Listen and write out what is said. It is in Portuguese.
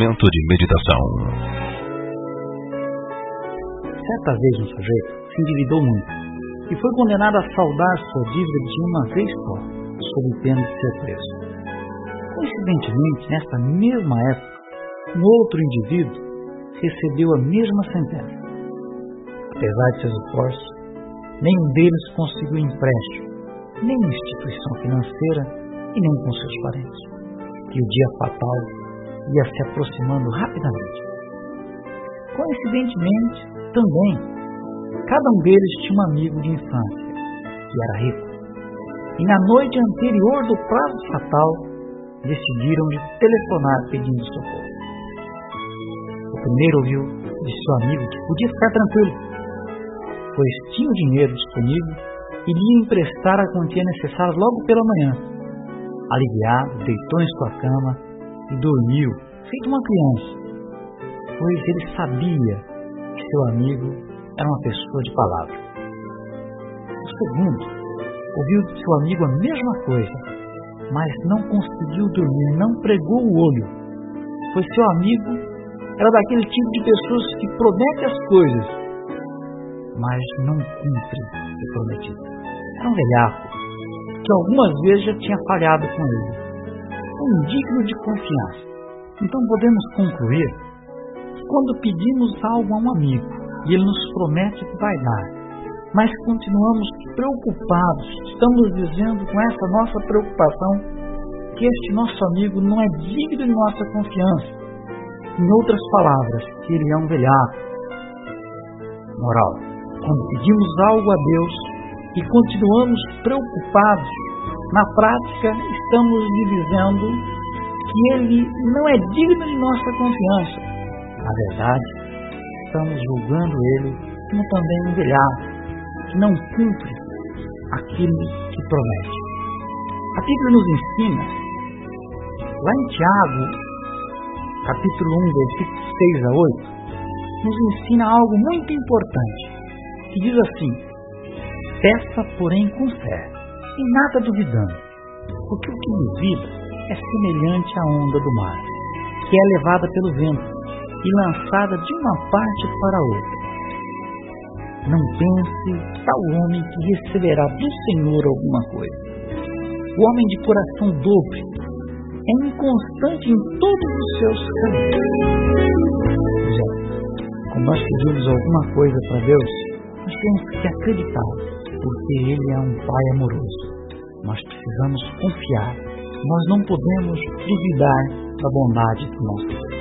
momento de meditação. Certa vez um sujeito se endividou muito e foi condenado a saldar sua dívida de uma vez só, sob pena de ser preso. Coincidentemente, nesta mesma época, um outro indivíduo recebeu a mesma sentença. Apesar de seus esforços, nenhum deles conseguiu empréstimo, nem instituição financeira e nem com seus parentes. E o dia fatal ia se aproximando rapidamente. Coincidentemente, também, cada um deles tinha um amigo de infância, que era rico. E na noite anterior do prazo fatal, decidiram de telefonar pedindo socorro. O primeiro ouviu de seu amigo que podia ficar tranquilo, pois tinha o dinheiro disponível e lhe emprestar a quantia necessária logo pela manhã. Aliviado, deitou em sua cama dormiu, feito uma criança, pois ele sabia que seu amigo era uma pessoa de palavra. O segundo ouviu de seu amigo a mesma coisa, mas não conseguiu dormir, não pregou o olho, pois seu amigo era daquele tipo de pessoas que promete as coisas, mas não cumpre o prometido. Era um velhaco, que algumas vezes já tinha falhado com ele. Um digno de confiança. Então podemos concluir que quando pedimos algo a um amigo e ele nos promete que vai dar, mas continuamos preocupados, estamos dizendo com essa nossa preocupação que este nosso amigo não é digno de nossa confiança em outras palavras, que ele é um velhaco. Moral: quando pedimos algo a Deus e continuamos preocupados, na prática estamos lhe dizendo que ele não é digno de nossa confiança. Na verdade, estamos julgando ele como também um velhaco que não cumpre aquilo que promete. A Bíblia nos ensina, lá em Tiago, capítulo 1, versículos 6 a 8, nos ensina algo muito importante, que diz assim: Peça, porém, com fé, e nada duvidando, porque o que duvida é semelhante à onda do mar, que é levada pelo vento e lançada de uma parte para outra. Não pense tal homem que receberá do Senhor alguma coisa. O homem de coração dobre é inconstante em todos os seus caminhos. Já, quando nós pedimos alguma coisa para Deus, nós temos que acreditar, porque Ele é um Pai amoroso. Nós precisamos confiar. Nós não podemos duvidar da bondade do nosso